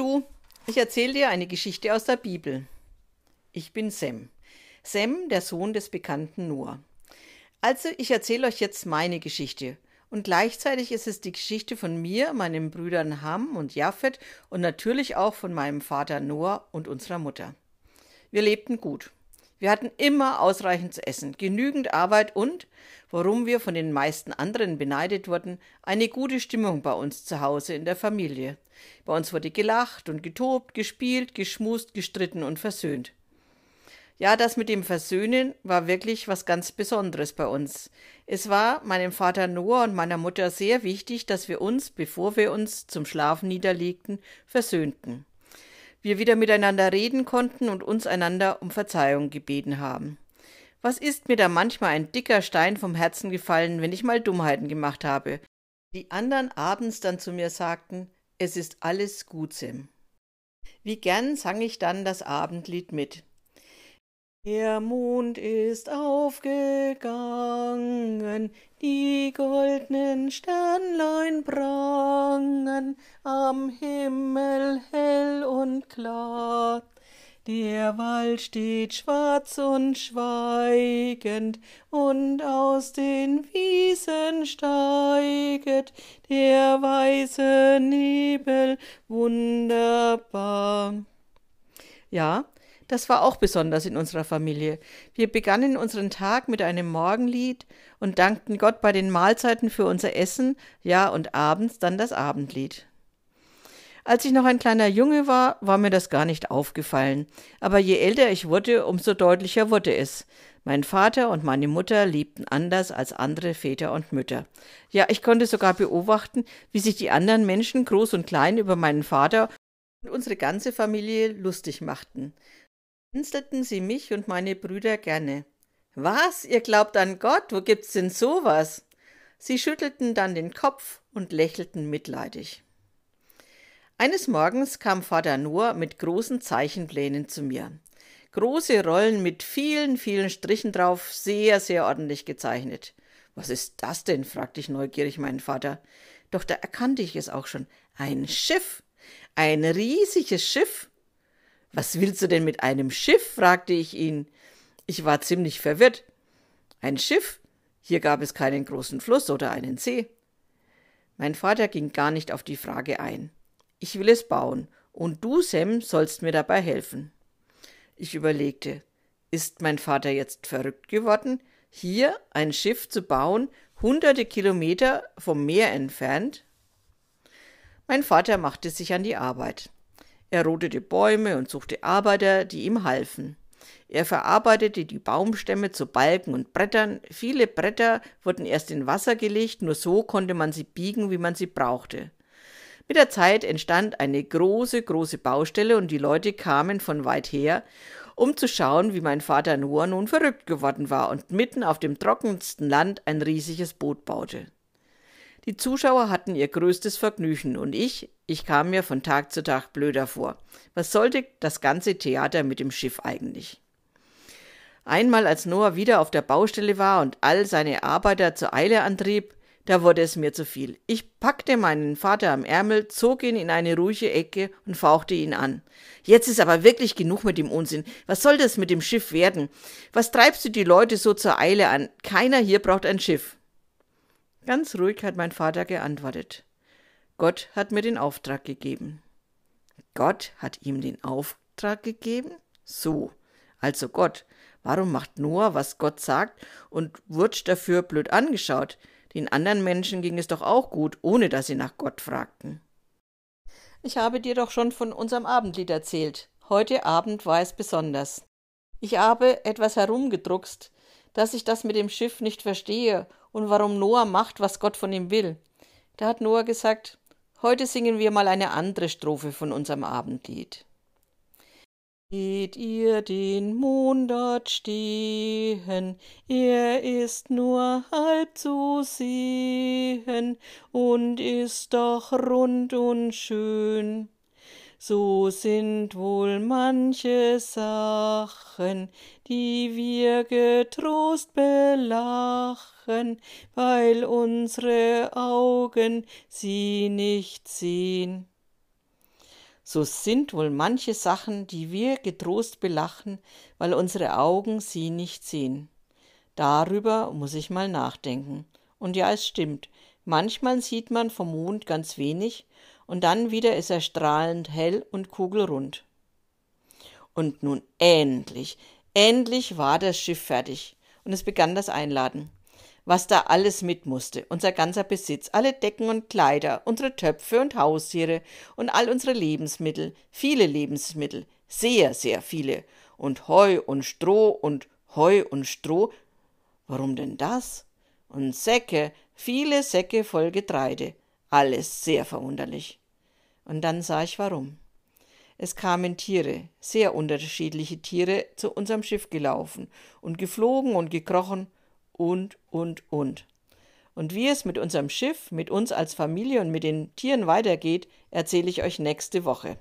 Du, ich erzähle dir eine Geschichte aus der Bibel. Ich bin Sem. Sem, der Sohn des bekannten Noah. Also, ich erzähle euch jetzt meine Geschichte. Und gleichzeitig ist es die Geschichte von mir, meinen Brüdern Ham und Japhet und natürlich auch von meinem Vater Noah und unserer Mutter. Wir lebten gut. Wir hatten immer ausreichend zu essen, genügend Arbeit und, warum wir von den meisten anderen beneidet wurden, eine gute Stimmung bei uns zu Hause in der Familie. Bei uns wurde gelacht und getobt, gespielt, geschmust, gestritten und versöhnt. Ja, das mit dem Versöhnen war wirklich was ganz Besonderes bei uns. Es war meinem Vater Noah und meiner Mutter sehr wichtig, dass wir uns, bevor wir uns zum Schlafen niederlegten, versöhnten wir wieder miteinander reden konnten und uns einander um Verzeihung gebeten haben. Was ist mir da manchmal ein dicker Stein vom Herzen gefallen, wenn ich mal Dummheiten gemacht habe? Die anderen abends dann zu mir sagten, es ist alles gut, Sim. Wie gern sang ich dann das Abendlied mit. Der Mond ist aufgegangen, die goldnen Sternlein prangen am Himmel hell und klar. Der Wald steht schwarz und schweigend, und aus den Wiesen steiget der weiße Nebel wunderbar. Ja, das war auch besonders in unserer Familie. Wir begannen unseren Tag mit einem Morgenlied und dankten Gott bei den Mahlzeiten für unser Essen, ja, und abends dann das Abendlied. Als ich noch ein kleiner Junge war, war mir das gar nicht aufgefallen, aber je älter ich wurde, umso deutlicher wurde es. Mein Vater und meine Mutter lebten anders als andere Väter und Mütter. Ja, ich konnte sogar beobachten, wie sich die anderen Menschen, groß und klein, über meinen Vater und unsere ganze Familie lustig machten blinzelten sie mich und meine Brüder gerne. Was, ihr glaubt an Gott? Wo gibt's denn sowas? Sie schüttelten dann den Kopf und lächelten mitleidig. Eines Morgens kam Vater Noah mit großen Zeichenplänen zu mir. Große Rollen mit vielen, vielen Strichen drauf, sehr, sehr ordentlich gezeichnet. Was ist das denn? fragte ich neugierig meinen Vater. Doch da erkannte ich es auch schon. Ein Schiff. Ein riesiges Schiff. Was willst du denn mit einem Schiff? fragte ich ihn. Ich war ziemlich verwirrt. Ein Schiff? Hier gab es keinen großen Fluss oder einen See. Mein Vater ging gar nicht auf die Frage ein. Ich will es bauen, und du, Sam, sollst mir dabei helfen. Ich überlegte, ist mein Vater jetzt verrückt geworden, hier ein Schiff zu bauen, hunderte Kilometer vom Meer entfernt? Mein Vater machte sich an die Arbeit. Er rodete Bäume und suchte Arbeiter, die ihm halfen. Er verarbeitete die Baumstämme zu Balken und Brettern. Viele Bretter wurden erst in Wasser gelegt, nur so konnte man sie biegen, wie man sie brauchte. Mit der Zeit entstand eine große, große Baustelle und die Leute kamen von weit her, um zu schauen, wie mein Vater Noah nun verrückt geworden war und mitten auf dem trockensten Land ein riesiges Boot baute. Die Zuschauer hatten ihr größtes Vergnügen und ich, ich kam mir von Tag zu Tag blöder vor. Was sollte das ganze Theater mit dem Schiff eigentlich? Einmal, als Noah wieder auf der Baustelle war und all seine Arbeiter zur Eile antrieb, da wurde es mir zu viel. Ich packte meinen Vater am Ärmel, zog ihn in eine ruhige Ecke und fauchte ihn an. Jetzt ist aber wirklich genug mit dem Unsinn. Was soll das mit dem Schiff werden? Was treibst du die Leute so zur Eile an? Keiner hier braucht ein Schiff. Ganz ruhig hat mein Vater geantwortet. Gott hat mir den Auftrag gegeben. Gott hat ihm den Auftrag gegeben? So, also Gott. Warum macht Noah, was Gott sagt, und wird dafür blöd angeschaut? Den anderen Menschen ging es doch auch gut, ohne dass sie nach Gott fragten. Ich habe dir doch schon von unserem Abendlied erzählt. Heute Abend war es besonders. Ich habe etwas herumgedruckst, dass ich das mit dem Schiff nicht verstehe und warum Noah macht, was Gott von ihm will. Da hat Noah gesagt, heute singen wir mal eine andere Strophe von unserem Abendlied. Seht ihr den Mond dort stehen, er ist nur halb zu sehen und ist doch rund und schön. So sind wohl manche Sachen, die wir getrost belachen, weil unsere Augen sie nicht sehen. so sind wohl manche Sachen, die wir getrost belachen, weil unsere Augen sie nicht sehen. Darüber muss ich mal nachdenken. Und ja, es stimmt, manchmal sieht man vom Mond ganz wenig, und dann wieder ist er strahlend hell und kugelrund. Und nun endlich, endlich war das Schiff fertig, und es begann das Einladen was da alles mit musste, unser ganzer Besitz, alle Decken und Kleider, unsere Töpfe und Haustiere und all unsere Lebensmittel, viele Lebensmittel, sehr, sehr viele, und Heu und Stroh und Heu und Stroh. Warum denn das? Und Säcke, viele Säcke voll Getreide, alles sehr verwunderlich. Und dann sah ich warum. Es kamen Tiere, sehr unterschiedliche Tiere, zu unserem Schiff gelaufen und geflogen und gekrochen und, und, und. Und wie es mit unserem Schiff, mit uns als Familie und mit den Tieren weitergeht, erzähle ich euch nächste Woche.